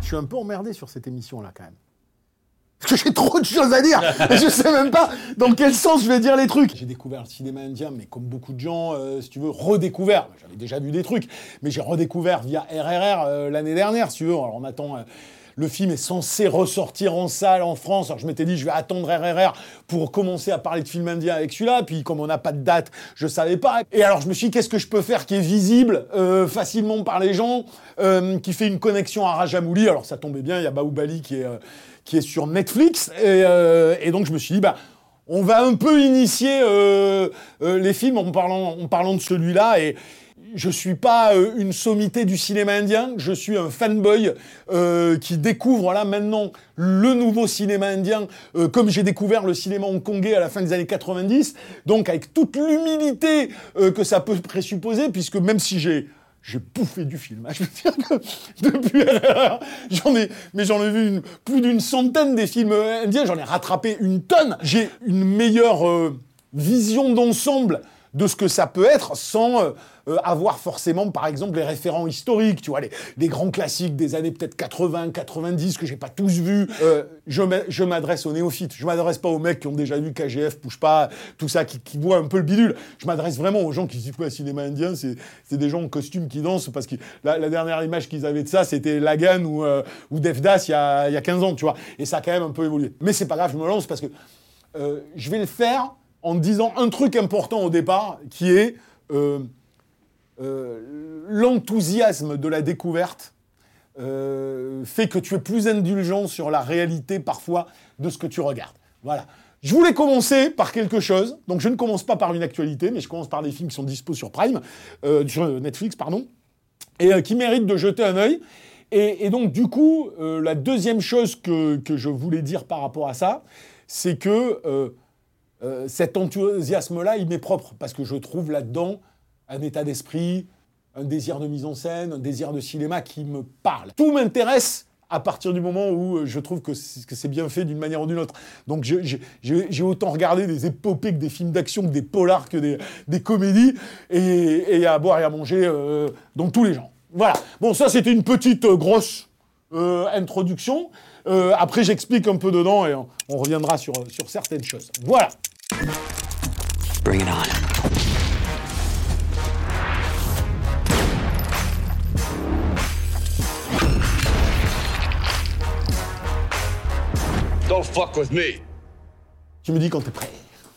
Je suis un peu emmerdé sur cette émission-là, quand même. Parce que j'ai trop de choses à dire. Et je sais même pas dans quel sens je vais dire les trucs. J'ai découvert le cinéma indien, mais comme beaucoup de gens, euh, si tu veux, redécouvert. J'avais déjà vu des trucs, mais j'ai redécouvert via RRR euh, l'année dernière, si tu veux. Alors on attend. euh, le film est censé ressortir en salle en France. Alors je m'étais dit, je vais attendre RRR pour commencer à parler de film indien avec celui-là. Puis comme on n'a pas de date, je savais pas. Et alors je me suis dit, qu'est-ce que je peux faire qui est visible euh, facilement par les gens, euh, qui fait une connexion à Rajamouli? Alors ça tombait bien, il y a Baoubali qui est, euh, qui est sur Netflix. Et, donc je me suis dit, bah, on va un peu initier les films en parlant, de celui-là. Je suis pas euh, une sommité du cinéma indien, je suis un fanboy euh, qui découvre là maintenant le nouveau cinéma indien, euh, comme j'ai découvert le cinéma hongkongais à la fin des années 90. Donc avec toute l'humilité que ça peut présupposer, puisque même si j'ai bouffé du film. hein. Je veux dire que depuis j'en ai, mais j'en ai vu plus d'une centaine des films indiens. J'en ai rattrapé une tonne. J'ai une meilleure vision d'ensemble de ce que ça peut être sans euh, euh, avoir forcément, par exemple, les référents historiques, tu vois, les, les grands classiques des années peut-être 80, 90 que j'ai pas tous vus. Euh, je m'a- je m'adresse aux néophytes. Je m'adresse pas aux mecs qui ont déjà vu KGF, Pouche pas, tout ça, qui, qui voient un peu le bidule. Je m'adresse vraiment aux gens qui se disent quoi, cinéma indien, c'est des gens en costume qui dansent parce que la, la dernière image qu'ils avaient de ça, c'était Lagan ou, euh, ou Devdas il y, a, y a 15 ans, tu vois. Et ça a quand même un peu évolué. Mais c'est pas grave, je me lance parce que je vais le faire en disant un truc important au départ, qui est euh, euh, l'enthousiasme de la découverte euh, fait que tu es plus indulgent sur la réalité parfois de ce que tu regardes. Voilà. Je voulais commencer par quelque chose, donc je ne commence pas par une actualité, mais je commence par des films qui sont dispo sur Prime, sur Netflix, pardon, et qui méritent de jeter un œil. Et, donc, du coup, la deuxième chose que je voulais dire par rapport à ça, c'est que euh, cet enthousiasme-là, il m'est propre, parce que je trouve là-dedans un état d'esprit, un désir de mise en scène, un désir de cinéma qui me parle. Tout m'intéresse à partir du moment où euh, je trouve que c'est bien fait d'une manière ou d'une autre. Donc j'ai autant regardé des épopées que des films d'action, que des polars, que des, comédies, et, à boire et à manger euh, dans tous les genres. Voilà. Bon, ça c'était une petite euh, grosse introduction. Après j'explique un peu dedans et on, reviendra sur certaines choses. Voilà. Bring it on. Don't fuck with me. Tu me dis quand t'es prêt.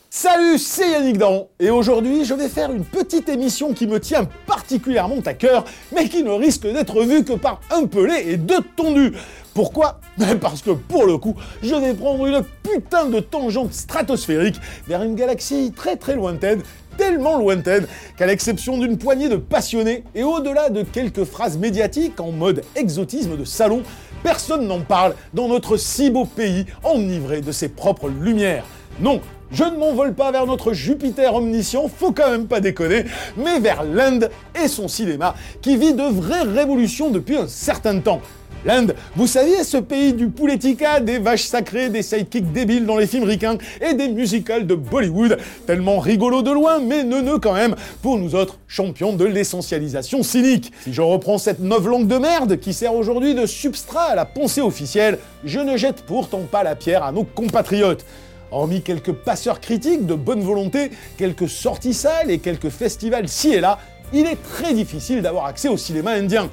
Salut, c'est Yannick Daron, et aujourd'hui je vais faire une petite émission qui me tient particulièrement à cœur, mais qui ne risque d'être vue que par un pelé et deux tondus. Pourquoi? Parce que pour le coup, je vais prendre une putain de tangente stratosphérique vers une galaxie très très lointaine, tellement lointaine qu'à l'exception d'une poignée de passionnés et au-delà de quelques phrases médiatiques en mode exotisme de salon, personne n'en parle dans notre si beau pays enivré de ses propres lumières. Non, je ne m'envole pas vers notre Jupiter omniscient, faut quand même pas déconner, mais vers l'Inde et son cinéma, qui vit de vraies révolutions depuis un certain temps. L'Inde, vous saviez, ce pays du pouletica, des vaches sacrées, des sidekicks débiles dans les films ricains et des musicals de Bollywood, tellement rigolo de loin, mais neuneux quand même, pour nous autres champions de l'essentialisation cynique. Si je reprends cette langue de merde qui sert aujourd'hui de substrat à la pensée officielle, je ne jette pourtant pas la pierre à nos compatriotes. Hormis quelques passeurs critiques de bonne volonté, quelques sorties sales et quelques festivals ci et là, il est très difficile d'avoir accès au cinéma indien.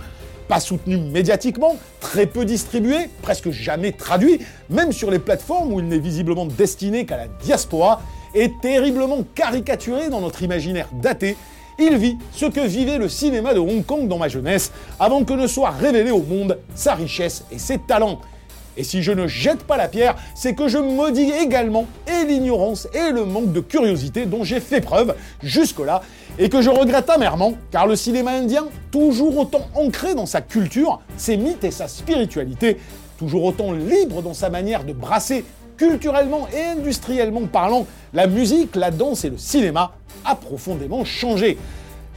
Pas soutenu médiatiquement, très peu distribué, presque jamais traduit, même sur les plateformes où il n'est visiblement destiné qu'à la diaspora, et terriblement caricaturé dans notre imaginaire daté, il vit ce que vivait le cinéma de Hong Kong dans ma jeunesse, avant que ne soit révélé au monde sa richesse et ses talents. Et si je ne jette pas la pierre, c'est que je maudis également et l'ignorance et le manque de curiosité dont j'ai fait preuve jusque-là, et que je regrette amèrement, car le cinéma indien, toujours autant ancré dans sa culture, ses mythes et sa spiritualité, toujours autant libre dans sa manière de brasser culturellement et industriellement parlant, la musique, la danse et le cinéma, a profondément changé.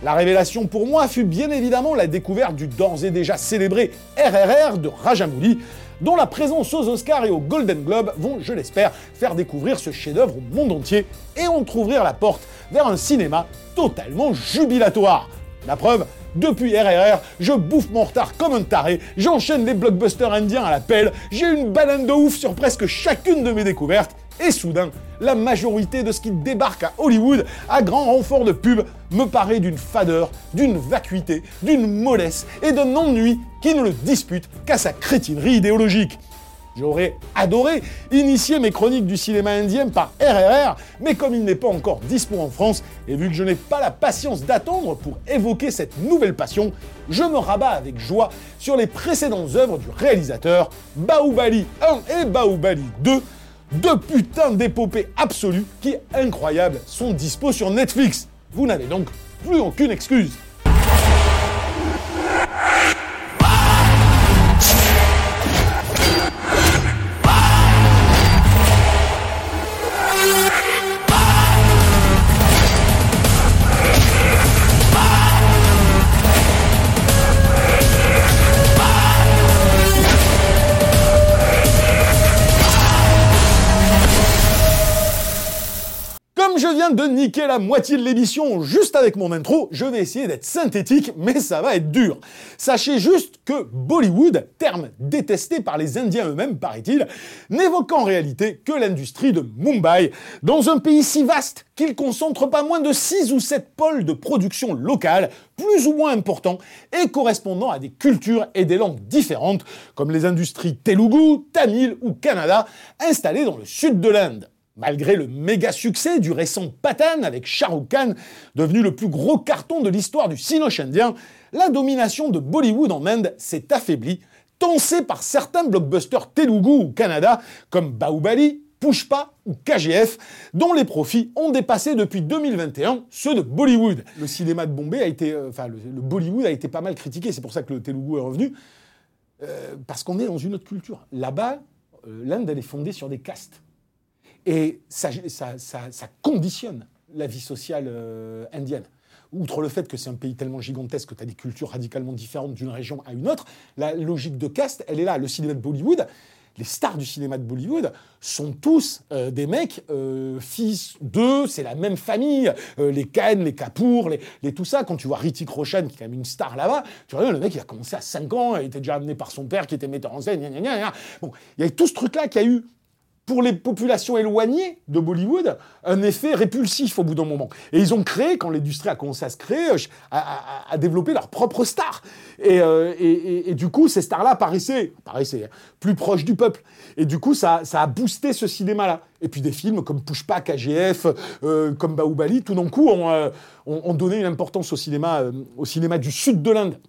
La révélation pour moi fut bien évidemment la découverte du d'ores et déjà célébré RRR de Rajamouli, dont la présence aux Oscars et aux Golden Globes vont, je l'espère, faire découvrir ce chef-d'œuvre au monde entier et entr'ouvrir la porte vers un cinéma totalement jubilatoire. La preuve, depuis RRR, je bouffe mon retard comme un taré, j'enchaîne les blockbusters indiens à la pelle, j'ai une banane de ouf sur presque chacune de mes découvertes, et soudain, la majorité de ce qui débarque à Hollywood, à grand renfort de pub, me paraît d'une fadeur, d'une vacuité, d'une mollesse et d'un ennui qui ne le dispute qu'à sa crétinerie idéologique. J'aurais adoré initier mes chroniques du cinéma indien par RRR, mais comme il n'est pas encore dispo en France, et vu que je n'ai pas la patience d'attendre pour évoquer cette nouvelle passion, je me rabats avec joie sur les précédentes œuvres du réalisateur, Baoubali 1 et Baoubali 2, deux putains d'épopées absolues qui, incroyables, sont dispo sur Netflix. Vous n'avez donc plus aucune excuse. Je viens de niquer la moitié de l'émission juste avec mon intro, je vais essayer d'être synthétique, mais ça va être dur. Sachez juste que Bollywood, terme détesté par les Indiens eux-mêmes, paraît-il, n'évoque en réalité que l'industrie de Mumbai, dans un pays si vaste qu'il concentre pas moins de 6 ou 7 pôles de production locale, plus ou moins importants, et correspondant à des cultures et des langues différentes, comme les industries Telugu, Tamil ou Kannada, installées dans le sud de l'Inde. Malgré le méga succès du récent Patan avec Shah Rukh Khan, devenu le plus gros carton de l'histoire du cinoche indien, la domination de Bollywood en Inde s'est affaiblie, tensée par certains blockbusters Telugu ou Kannada comme Bahubali, Pushpa ou KGF, dont les profits ont dépassé depuis 2021 ceux de Bollywood. Le cinéma de Bombay a été, euh, enfin le, le, Bollywood a été pas mal critiqué, c'est pour ça que le Telugu est revenu, euh, parce qu'on est dans une autre culture. Là-bas, euh, l'Inde elle est fondée sur des castes. Et ça, conditionne la vie sociale euh, indienne. Outre le fait que c'est un pays tellement gigantesque que tu as des cultures radicalement différentes d'une région à une autre, la logique de caste, elle est là. Le cinéma de Bollywood, les stars du cinéma de Bollywood sont tous euh, des mecs euh, fils d'eux, c'est la même famille, les Khan, les Kapoor, les, tout ça. Quand tu vois Ritik Roshan, qui est quand même une star là-bas, tu vois, le mec, il a commencé à 5 ans, il était déjà amené par son père qui était metteur en scène, Bon, il y a tout ce truc-là qui a eu pour les populations éloignées de Bollywood, un effet répulsif au bout d'un moment. Et ils ont créé, quand l'industrie a commencé à se créer, à, à, à développer leurs propres stars. Et, euh, et, du coup, ces stars-là paraissaient, paraissaient plus proches du peuple. Et du coup, ça, ça a boosté ce cinéma-là. Et puis des films comme Pushpa, KGF, euh, comme Bahubali, tout d'un coup, ont, euh, ont, ont, donné une importance au cinéma, euh, au cinéma du sud de l'Inde.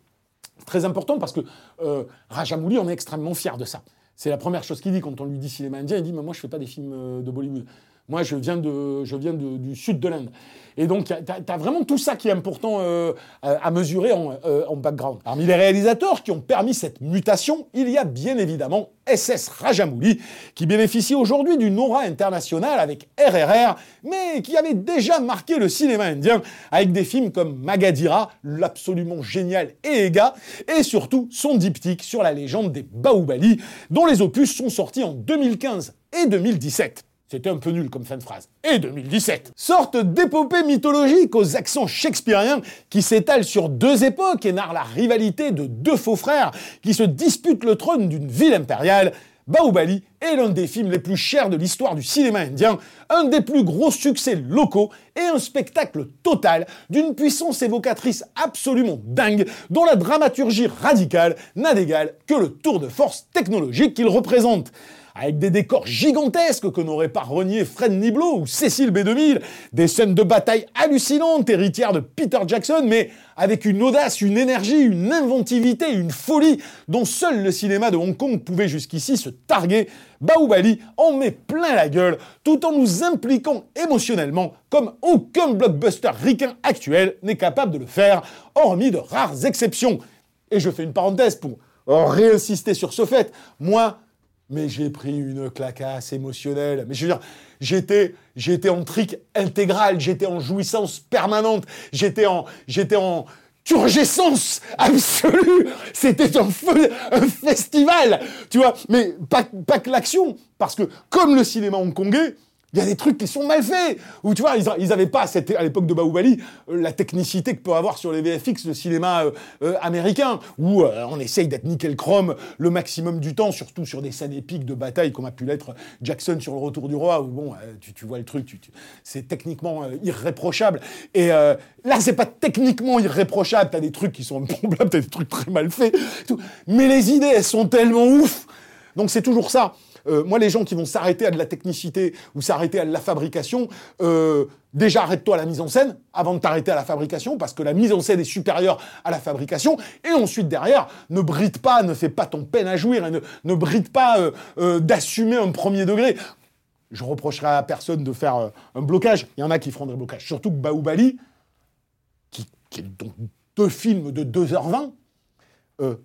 Très important parce que euh, Rajamouli, on est extrêmement fier de ça. C'est la première chose qu'il dit quand on lui dit cinéma indien. Il dit mais moi je fais pas des films euh, de Bollywood. Moi je viens de, je viens du sud de l'Inde. Et donc tu as, vraiment tout ça qui est important euh, à mesurer en, euh, en, background. Parmi les réalisateurs qui ont permis cette mutation, il y a bien évidemment SS Rajamouli, qui bénéficie aujourd'hui d'une aura internationale avec RRR, mais qui avait déjà marqué le cinéma indien avec des films comme Magadira, l'absolument génial Ega, et surtout son diptyque sur la légende des Baoubali, dont les opus sont sortis en 2015 et 2017. C'était un peu nul comme fin de phrase. Et 2017. Sorte d'épopée mythologique aux accents shakespeariens qui s'étale sur deux époques et narre la rivalité de deux faux frères qui se disputent le trône d'une ville impériale. Bahubali est l'un des films les plus chers de l'histoire du cinéma indien, un des plus gros succès locaux et un spectacle total d'une puissance évocatrice absolument dingue dont la dramaturgie radicale n'a d'égal que le tour de force technologique qu'il représente. Avec des décors gigantesques que n'aurait pas renié Fred Niblo ou Cécile B2000, des scènes de bataille hallucinantes, héritières de Peter Jackson, mais avec une audace, une énergie, une inventivité, une folie dont seul le cinéma de Hong Kong pouvait jusqu'ici se targuer, Baoubali en met plein la gueule, tout en nous impliquant émotionnellement comme aucun blockbuster ricain actuel n'est capable de le faire, hormis de rares exceptions. Et je fais une parenthèse pour réinsister sur ce fait. Moi, mais j'ai pris une clacasse émotionnelle. Mais je veux dire, j'étais, en trick intégral, j'étais en jouissance permanente, j'étais en, j'étais en turgescence absolue. C'était un, un festival, tu vois. Mais pas, pas que l'action, parce que comme le cinéma hongkongais, il y a des trucs qui sont mal faits. Ou tu vois, ils n'avaient pas, à l'époque de Baoubali, euh, la technicité que peut avoir sur les VFX le cinéma euh, euh, américain, où on essaye d'être nickel chrome le maximum du temps, surtout sur des scènes épiques de bataille, comme a pu l'être Jackson sur Le Retour du Roi, où bon, tu, vois le truc, c'est techniquement irréprochable. Et là, c'est pas techniquement irréprochable, t'as des trucs qui sont improbables, t'as des trucs très mal faits, mais les idées, elles sont tellement ouf. Donc c'est toujours ça. Euh, moi, les gens qui vont s'arrêter à de la technicité ou s'arrêter à de la fabrication, euh, déjà arrête-toi à la mise en scène avant de t'arrêter à la fabrication, parce que la mise en scène est supérieure à la fabrication. Et ensuite, derrière, ne bride pas, ne fais pas ton peine à jouir, et ne, bride pas euh, d'assumer un premier degré. Je reprocherai à personne de faire un blocage. Il y en a qui feront des blocages. Surtout que Baoubali, qui, est donc deux films de 2h20,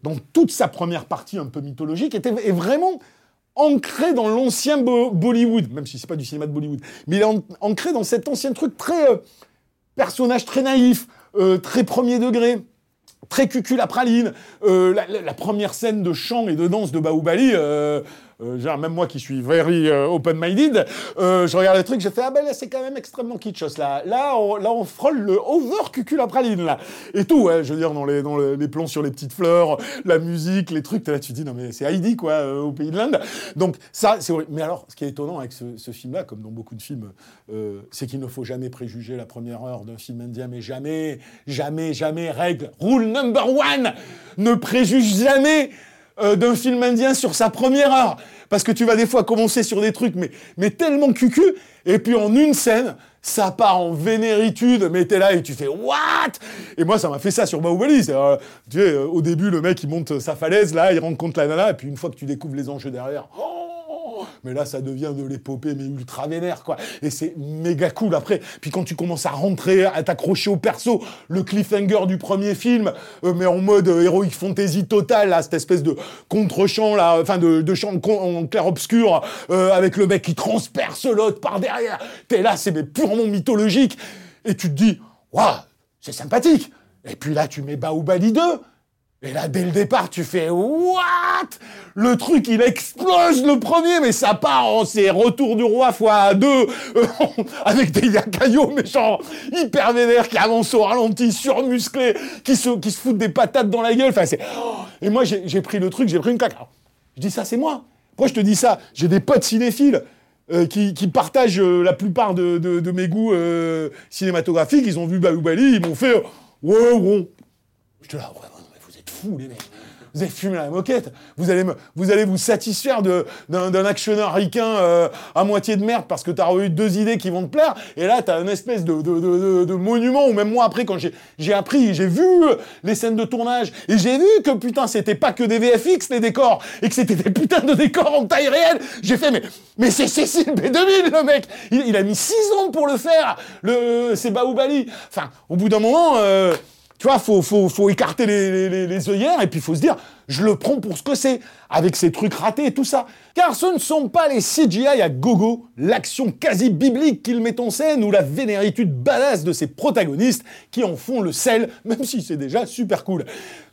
dans toute sa première partie un peu mythologique, était, est vraiment ancré dans l'ancien Bollywood, même si c'est pas du cinéma de Bollywood, mais il est ancré dans cet ancien truc très euh, personnage très naïf, euh, très premier degré, très cucul à praline. Euh, la, première scène de chant et de danse de Baoubali, euh, genre, même moi qui suis very euh, open-minded, euh, je regarde le truc, j'ai fait, ah ben là, c'est quand même extrêmement kitschos, là. Là, on, là, on frôle le over cuculapraline, là. Et tout, ouais, je veux dire, dans les, dans les plans sur les petites fleurs, la musique, les trucs, là, tu dis, non, mais c'est Heidi, quoi, au pays de l'Inde. Donc, ça, c'est Mais alors, ce qui est étonnant avec ce, ce film-là, comme dans beaucoup de films, c'est qu'il ne faut jamais préjuger la première heure d'un film indien, mais jamais, jamais, jamais, règle, rule number one, ne préjuge jamais euh, d'un film indien sur sa première heure. Parce que tu vas des fois commencer sur des trucs, mais, tellement cucu, et puis en une scène, ça part en vénéritude, mais t'es là et tu fais what? Et moi, ça m'a fait ça sur Baoubali. Euh, tu sais, euh, au début, le mec, il monte sa falaise, là, il rencontre la nana, et puis une fois que tu découvres les enjeux derrière, oh mais là, ça devient de l'épopée, mais ultra vénère, quoi. Et c'est méga cool après. Puis quand tu commences à rentrer, à t'accrocher au perso, le cliffhanger du premier film, euh, mais en mode euh, heroic fantasy total, là, cette espèce de contre-champ, là, enfin, de, de champ en clair-obscur, euh, avec le mec qui transperce l'autre par derrière. T'es là, c'est purement mythologique. Et tu te dis, waouh, c'est sympathique. Et puis là, tu mets Baoubali 2. Et là, dès le départ, tu fais What? Le truc, il explose le premier, mais ça part en c'est retour du roi fois deux, avec des yakayo méchants, hyper vénères, qui avancent au ralenti, surmusclés, qui se, qui se foutent des patates dans la gueule. Enfin, c'est. Et moi, j'ai pris le truc, j'ai pris une claque. Je dis ça, c'est moi. Pourquoi je te dis ça? J'ai des potes cinéphiles. Euh, qui, qui, partagent euh, la plupart de, de, mes goûts euh, cinématographiques, ils ont vu Baoubali, ils m'ont fait ouais, ouais. Je te ouais, les mecs. Vous avez fumé la moquette. Vous allez, vous, allez satisfaire d'un actionneur ricain euh, à moitié de merde parce que t'as eu deux idées qui vont te plaire. Et là, t'as une espèce de, monument où même moi, après, quand j'ai appris, j'ai vu les scènes de tournage et j'ai vu que putain, c'était pas que des VFX, les décors, et que c'était des putains de décors en taille réelle. J'ai fait, mais, mais c'est Cécile B2000, le mec. Il, a mis six ans pour le faire. Le, c'est Baoubali. Enfin, au bout d'un moment, euh, tu vois, faut, faut, écarter les, œillères et puis faut se dire, je le prends pour ce que c'est, avec ces trucs ratés et tout ça. Car ce ne sont pas les CGI à gogo, l'action quasi biblique qu'il met en scène ou la vénéritude badass de ses protagonistes qui en font le sel, même si c'est déjà super cool.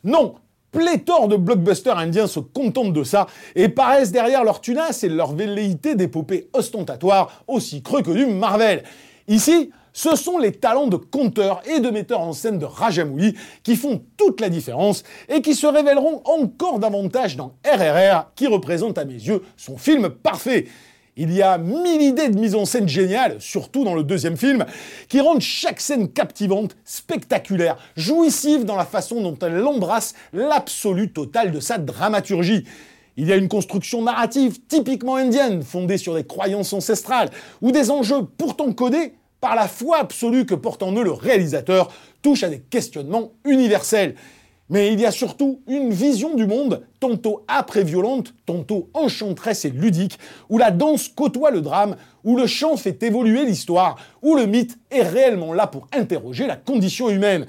Non, pléthore de blockbusters indiens se contentent de ça et paraissent derrière leur tunasse et leur velléité d'épopée ostentatoire aussi creux que du Marvel. Ici, ce sont les talents de conteur et de metteur en scène de Rajamouli qui font toute la différence et qui se révéleront encore davantage dans RRR qui représente à mes yeux son film parfait. Il y a mille idées de mise en scène géniales, surtout dans le deuxième film, qui rendent chaque scène captivante, spectaculaire, jouissive dans la façon dont elle embrasse l'absolu total de sa dramaturgie. Il y a une construction narrative typiquement indienne, fondée sur des croyances ancestrales, ou des enjeux pourtant codés par la foi absolue que porte en eux le réalisateur, touchent à des questionnements universels. Mais il y a surtout une vision du monde, tantôt et violente, tantôt enchanteresse et ludique, où la danse côtoie le drame, où le chant fait évoluer l'histoire, où le mythe est réellement là pour interroger la condition humaine.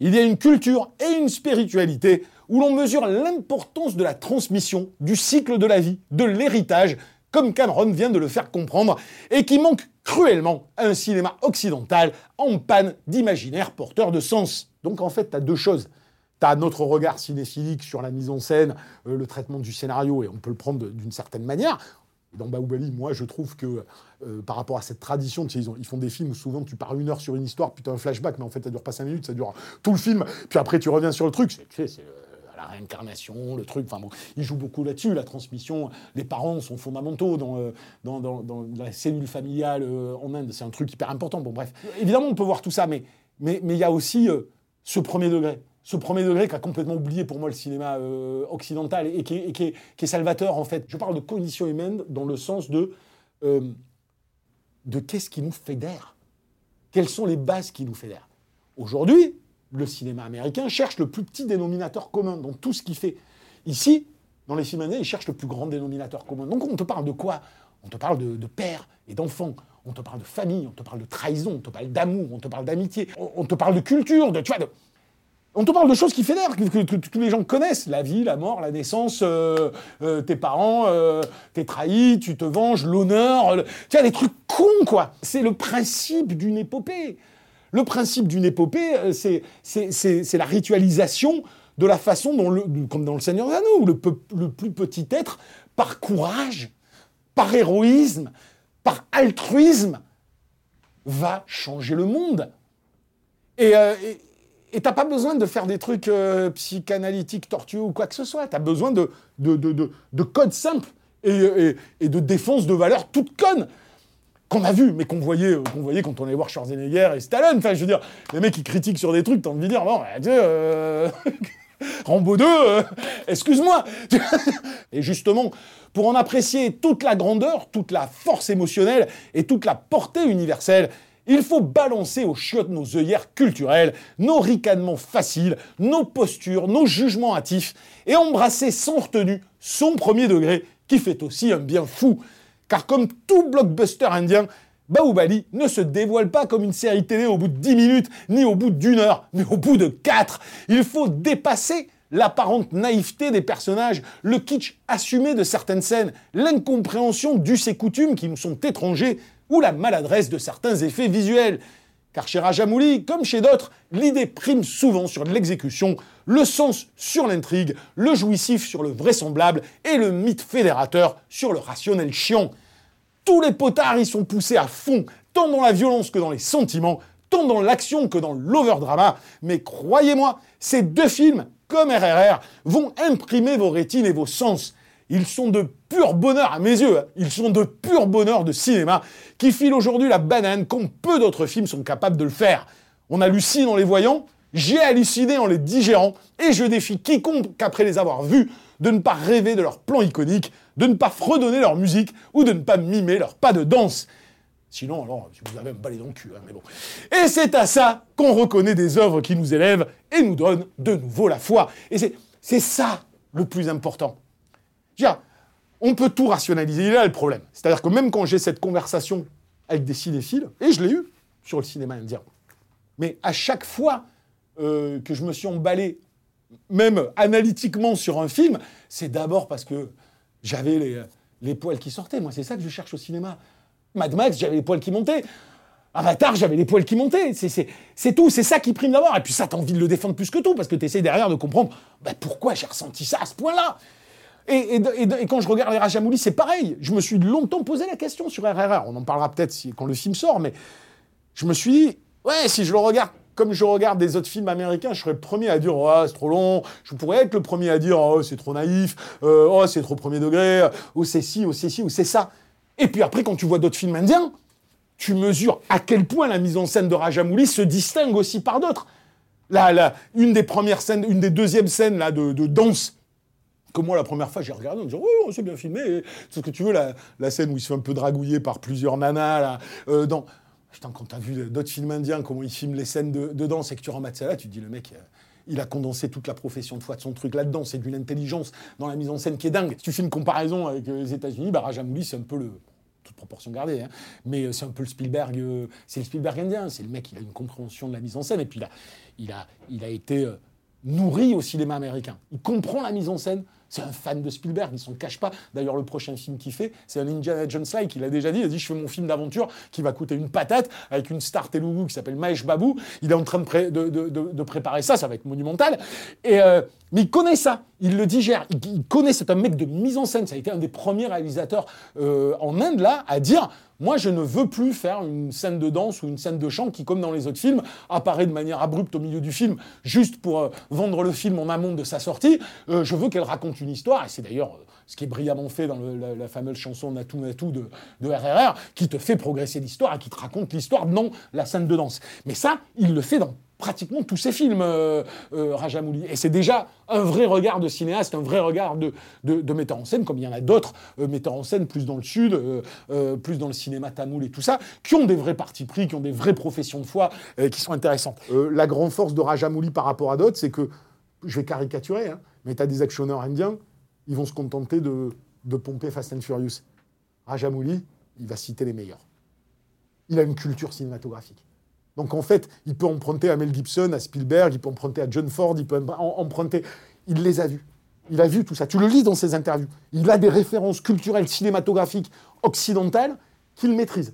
Il y a une culture et une spiritualité où l'on mesure l'importance de la transmission, du cycle de la vie, de l'héritage, comme Cameron vient de le faire comprendre, et qui manque cruellement à un cinéma occidental en panne d'imaginaire porteur de sens. Donc en fait, tu as deux choses. T'as notre regard cinéphilique sur la mise en scène, euh, le traitement du scénario, et on peut le prendre d'une certaine manière. dans Baoubali, moi, je trouve que euh, par rapport à cette tradition, ils, font des films où souvent tu pars une heure sur une histoire, puis tu as un flashback, mais en fait, ça dure pas cinq minutes, ça dure tout le film, puis après tu reviens sur le truc. C'est euh, la réincarnation, le truc. Enfin bon, ils jouent beaucoup là-dessus, la transmission. Les parents sont fondamentaux dans, dans, dans, la cellule familiale en Inde. C'est un truc hyper important. Bon, bref. Évidemment, on peut voir tout ça, mais il mais, y a aussi ce premier degré ce premier degré qui a complètement oublié pour moi le cinéma euh, occidental et, qui, est, salvateur en fait. Je parle de conditions humaines dans le sens de, euh, de qu'est-ce qui nous fédère? Quelles sont les bases qui nous fédèrent? Aujourd'hui, le cinéma américain cherche le plus petit dénominateur commun dans tout ce qu'il fait. Ici, dans les films indiens, il cherche le plus grand dénominateur commun. Donc on te parle de quoi? On te parle de, père et d'enfant. On te parle de famille, on te parle de trahison, on te parle d'amour, on te parle d'amitié, on, te parle de culture, de, tu vois, de, on te parle de choses qui fédèrent, que, que, tous les gens connaissent. La vie, la mort, la naissance, euh, euh, tes parents, euh, t'es trahi, tu te venges, l'honneur. Tu vois, des trucs cons, quoi. C'est le principe d'une épopée. Le principe d'une épopée, c'est la ritualisation de la façon dont, comme dans Le Seigneur des Anneaux, le, plus petit être, par courage, par héroïsme, par altruisme, va changer le monde. Et, et, et t'as pas besoin de faire des trucs euh, psychanalytiques tortueux ou quoi que ce soit. Tu as besoin de, de codes simples et, et, de défense de valeurs toutes connes qu'on a vu, mais qu'on voyait, euh, qu'on voyait quand on allait voir Schwarzenegger et Stallone. Enfin, je veux dire, les mecs qui critiquent sur des trucs, t'as envie de dire, bon, bah, tu euh... Rambo 2, euh, excuse-moi. et justement, pour en apprécier toute la grandeur, toute la force émotionnelle et toute la portée universelle, il faut balancer aux chiottes nos œillères culturelles, nos ricanements faciles, nos postures, nos jugements hâtifs, et embrasser sans retenue son premier degré, qui fait aussi un bien fou. Car comme tout blockbuster indien, Baoubali ne se dévoile pas comme une série télé au bout de 10 minutes, ni au bout d'une heure, mais au bout de 4. Il faut dépasser l'apparente naïveté des personnages, le kitsch assumé de certaines scènes, l'incompréhension d'us et coutumes qui nous sont étrangers, ou la maladresse de certains effets visuels. Car chez Rajamouli, comme chez d'autres, l'idée prime souvent sur l'exécution, le sens sur l'intrigue, le jouissif sur le vraisemblable et le mythe fédérateur sur le rationnel chiant. Tous les potards y sont poussés à fond, tant dans la violence que dans les sentiments, tant dans l'action que dans l'overdrama. Mais croyez-moi, ces deux films, comme RRR, vont imprimer vos rétines et vos sens. Ils sont de pur bonheur à mes yeux, hein. ils sont de pur bonheur de cinéma, qui filent aujourd'hui la banane comme peu d'autres films sont capables de le faire. On hallucine en les voyant, j'ai halluciné en les digérant, et je défie quiconque après les avoir vus de ne pas rêver de leur plan iconique, de ne pas fredonner leur musique, ou de ne pas mimer leur pas de danse. Sinon, alors, vous avez un balai dans le cul, hein, mais bon. Et c'est à ça qu'on reconnaît des œuvres qui nous élèvent et nous donnent de nouveau la foi. Et c'est ça le plus important on peut tout rationaliser. Il est là le problème. C'est-à-dire que même quand j'ai cette conversation avec des cinéphiles, et je l'ai eu sur le cinéma indien, mais à chaque fois euh, que je me suis emballé, même analytiquement sur un film, c'est d'abord parce que j'avais les, poils qui sortaient. Moi, c'est ça que je cherche au cinéma. Mad Max, j'avais les poils qui montaient. Avatar, j'avais les poils qui montaient. C'est tout, c'est ça qui prime d'abord. Et puis ça, t'as envie de le défendre plus que tout, parce que tu essaies derrière de comprendre bah, pourquoi j'ai ressenti ça à ce point-là? Et, quand je regarde les Rajamouli, c'est pareil. Je me suis longtemps posé la question sur RRR. On en parlera peut-être quand le film sort, mais je me suis dit, ouais, si je le regarde comme je regarde des autres films américains, je serais le premier à dire, oh, c'est trop long. Je pourrais être le premier à dire, oh, c'est trop naïf, euh, oh, c'est trop premier degré, oh, c'est ci, oh, c'est ci, ou c'est ça. Et puis après, quand tu vois d'autres films indiens, tu mesures à quel point la mise en scène de Rajamouli se distingue aussi par d'autres. Là, une des premières scènes, une des deuxièmes scènes là, de danse Comme moi, la première fois, j'ai regardé en disant Oui, on s'est bien filmé. C'est ce que tu veux, la, scène où il se fait un peu dragouiller par plusieurs nanas, là, euh, dans. Quand t'as vu d'autres films indiens, comment ils filment les scènes de, de danse et que tu remates ça là, tu te dis Le mec. Euh, il a condensé toute la profession de foi de son truc là-dedans. C'est d'une intelligence dans la mise en scène qui est dingue. Si tu fais une comparaison avec les États-Unis, bah, Rajamouli, c'est un peu le, toute proportion gardée, hein. mais c'est un peu le Spielberg, c'est le Spielberg indien, c'est le mec, il a une compréhension de la mise en scène, et puis il a, il a, il a été nourri au cinéma américain. Il comprend la mise en scène, c'est un fan de Spielberg, il s'en cache pas. D'ailleurs, le prochain film qu'il fait, c'est un Indiana Jones-like. Il a déjà dit, il a dit, je fais mon film d'aventure qui va coûter une patate avec une star telugu qui s'appelle Mahesh Babu. Il est en train de, préparer ça, ça va être monumental. Et, euh, mais il connaît ça, il le digère, il, connaît, c'est un mec de mise en scène. Ça a été un des premiers réalisateurs euh, en Inde, là, à dire, moi, je ne veux plus faire une scène de danse ou une scène de chant qui, comme dans les autres films, apparaît de manière abrupte au milieu du film, juste pour euh, vendre le film en amont de sa sortie. je veux qu'elle raconte une histoire, et c'est d'ailleurs euh, ce qui est brillamment fait dans la, fameuse chanson Natou Natou de, de RRR, qui te fait progresser l'histoire et qui te raconte l'histoire dans la scène de danse. Mais ça, il le fait dans pratiquement tous ses films, euh, euh, Rajamouli. Et c'est déjà un vrai regard de cinéaste, un vrai regard de, de, metteur en scène, comme il y en a d'autres metteurs en scène plus dans le sud, plus dans le cinéma tamoul et tout ça, qui ont des vrais partis pris, qui ont des vraies professions de foi, qui sont intéressantes. la grande force de Rajamouli par rapport à d'autres, c'est que, je vais caricaturer, hein, mais tu as des actionneurs indiens ils vont se contenter de, pomper Fast and Furious. Rajamouli, il va citer les meilleurs. Il a une culture cinématographique. Donc en fait, il peut emprunter à Mel Gibson, à Spielberg, il peut emprunter à John Ford, il peut emprunter. Il les a vus. Il a vu tout ça. Tu le lis dans ses interviews. Il a des références culturelles cinématographiques occidentales qu'il maîtrise.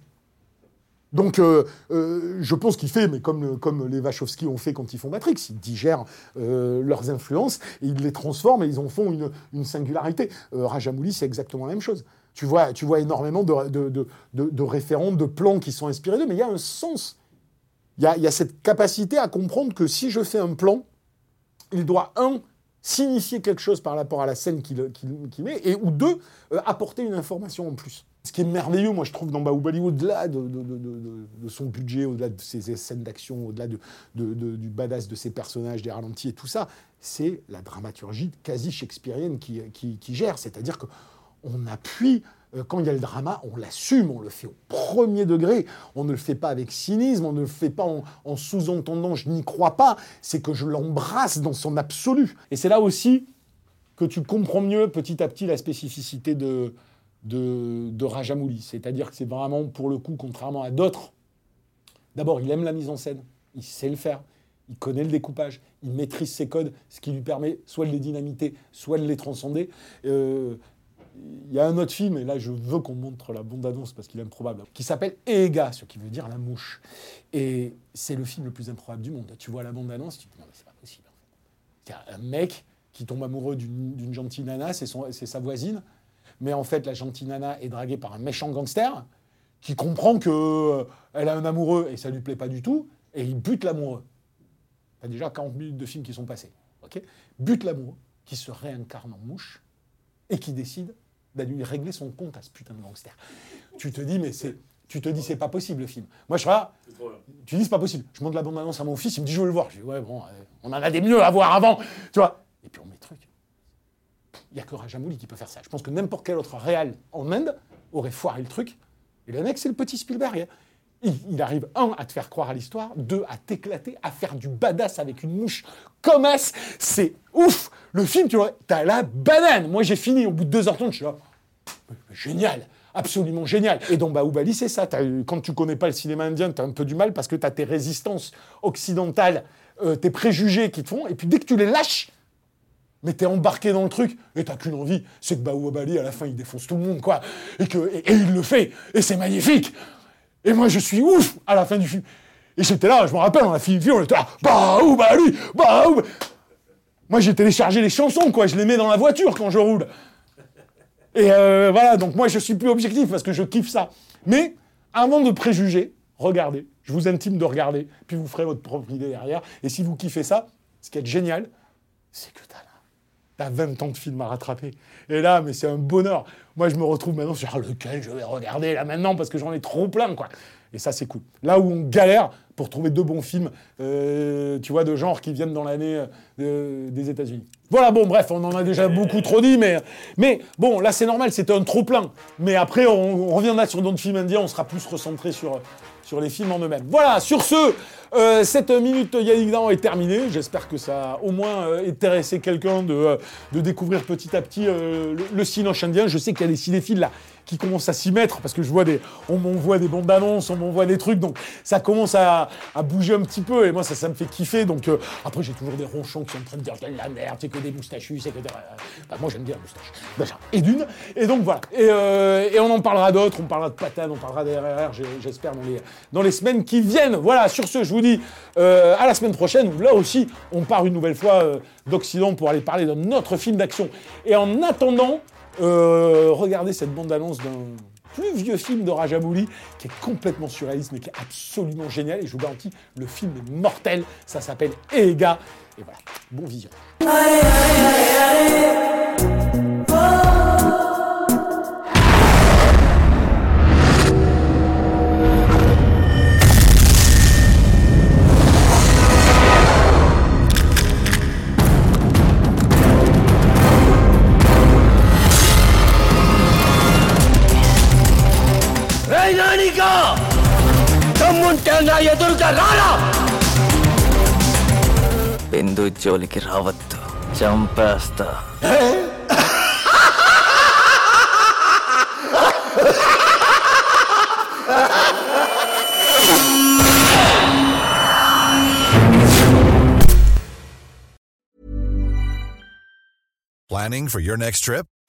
Donc, euh, euh, je pense qu'il fait, mais comme, comme les Wachowski ont fait quand ils font Matrix, ils digèrent euh, leurs influences et ils les transforment et ils en font une, une singularité. Rajamouli, c'est exactement la même chose. Tu vois, tu vois énormément de, de, de, de, référents, de plans qui sont inspirés d'eux, mais il y a un sens. Il y a, cette capacité à comprendre que si je fais un plan, il doit, un, signifier quelque chose par rapport à la scène qu'il met, et ou deux, apporter une information en plus. Ce qui est merveilleux, moi, je trouve, dans Baoubali, au-delà de, son budget, au-delà de ses scènes d'action, au-delà du badass de ses personnages, des ralentis et tout ça, c'est la dramaturgie quasi shakespearienne qui, gère. C'est-à-dire qu'on appuie, euh, quand il y a le drama, on l'assume, on le fait au premier degré. On ne le fait pas avec cynisme, on ne le fait pas en, en sous-entendant je n'y crois pas. C'est que je l'embrasse dans son absolu. Et c'est là aussi que tu comprends mieux petit à petit la spécificité de de, de Rajamouli. C'est-à-dire que c'est vraiment, pour le coup, contrairement à d'autres, d'abord, il aime la mise en scène, il sait le faire, il connaît le découpage, il maîtrise ses codes, ce qui lui permet soit de les dynamiter, soit de les transcender. Euh, il y a un autre film, et là je veux qu'on montre la bande-annonce parce qu'il est improbable, qui s'appelle Ega, ce qui veut dire la mouche. Et c'est le film le plus improbable du monde. Tu vois la bande-annonce, tu te dis non mais c'est pas possible. Il y a un mec qui tombe amoureux d'une gentille nana, c'est sa voisine, mais en fait, la gentille nana est draguée par un méchant gangster qui comprend qu'elle euh, a un amoureux et ça lui plaît pas du tout, et il bute l'amoureux. A déjà 40 minutes de film qui sont passés. ok? Bute l'amoureux, qui se réincarne en mouche, et qui décide d'aller régler son compte à ce putain de gangster. Tu te dis, mais c'est. Tu te dis, c'est pas possible le film. Moi, je suis là. Tu dis, c'est pas possible. Je montre la bande-annonce à mon fils, il me dit, je veux le voir. Je dis, ouais, bon, euh, on en a des mieux à voir avant. Tu vois Et puis on met truc. Il n'y a que Rajamouli qui peut faire ça. Je pense que n'importe quel autre réal en Inde aurait foiré le truc. Et le mec, c'est le petit Spielberg. Il, arrive, un, à te faire croire à l'histoire, deux, à t'éclater, à faire du badass avec une mouche comme as. C'est ouf Le film, tu vois, t'as la banane Moi, j'ai fini, au bout de deux heures 30 je suis là, génial absolument génial. Et dans Baoubali, c'est ça. quand tu connais pas le cinéma indien, tu as un peu du mal parce que tu as tes résistances occidentales, euh, tes préjugés qui te font, et puis dès que tu les lâches, mais t'es embarqué dans le truc et t'as qu'une envie, c'est que Baouabali, à la fin, il défonce tout le monde, quoi. Et, que, et, il le fait, et c'est magnifique. Et moi, je suis ouf à la fin du film. Et j'étais là, je me rappelle, on a fini le film, on était là, Baoubali, Baoubali. Moi, j'ai téléchargé les chansons, quoi, je les mets dans la voiture quand je roule. Et euh, voilà, donc moi, je suis plus objectif parce que je kiffe ça. Mais avant de préjuger, regardez. Je vous intime de regarder, puis vous ferez votre propre idée derrière. Et si vous kiffez ça, ce qui est génial, c'est que t'as T'as 20 ans de film à rattraper. Et là, mais c'est un bonheur. Moi, je me retrouve maintenant sur lequel je vais regarder là maintenant parce que j'en ai trop plein, quoi. Et ça, c'est cool. Là où on galère pour trouver deux bons films, euh, tu vois, de genre qui viennent dans l'année euh, des États-Unis. Voilà, bon, bref, on en a déjà beaucoup trop dit, mais, mais bon, là, c'est normal, c'était un trop-plein. Mais après, on, on reviendra sur d'autres films indiens, on sera plus recentré sur, sur les films en eux-mêmes. Voilà, sur ce, euh, cette minute Yannick Dahan est terminée. J'espère que ça a au moins euh, intéressé quelqu'un de, euh, de découvrir petit à petit le, le cinéma indien. Je sais qu'il y a des cinéphiles là qui commencent à s'y mettre parce que je vois des, on m'envoie des bandes annonces, on m'envoie des trucs, donc ça commence à, bouger un petit peu et moi ça, ça me fait kiffer. Donc après j'ai toujours des ronchons qui sont en train de dire la merde, c'est que des moustachus, c'est que des... bah, moi j'aime bien les moustaches déjà et d'une et donc voilà et, et on en parlera d'autres, on parlera de Patane, on parlera des RRR, j'espère dans les dans les semaines qui viennent. Voilà sur ce je vous dis euh, à la semaine prochaine où là aussi on part une nouvelle fois euh, d'Occident pour aller parler d'un autre film d'action. Et en attendant, euh, regardez cette bande-annonce d'un plus vieux film de Rajamouli qui est complètement surréaliste mais qui est absolument génial et je vous garantis le film est mortel. Ça s'appelle Ega et voilà, bon vision. బిందు జోలికి రావద్దు చంపేస్తా Planning for your next trip?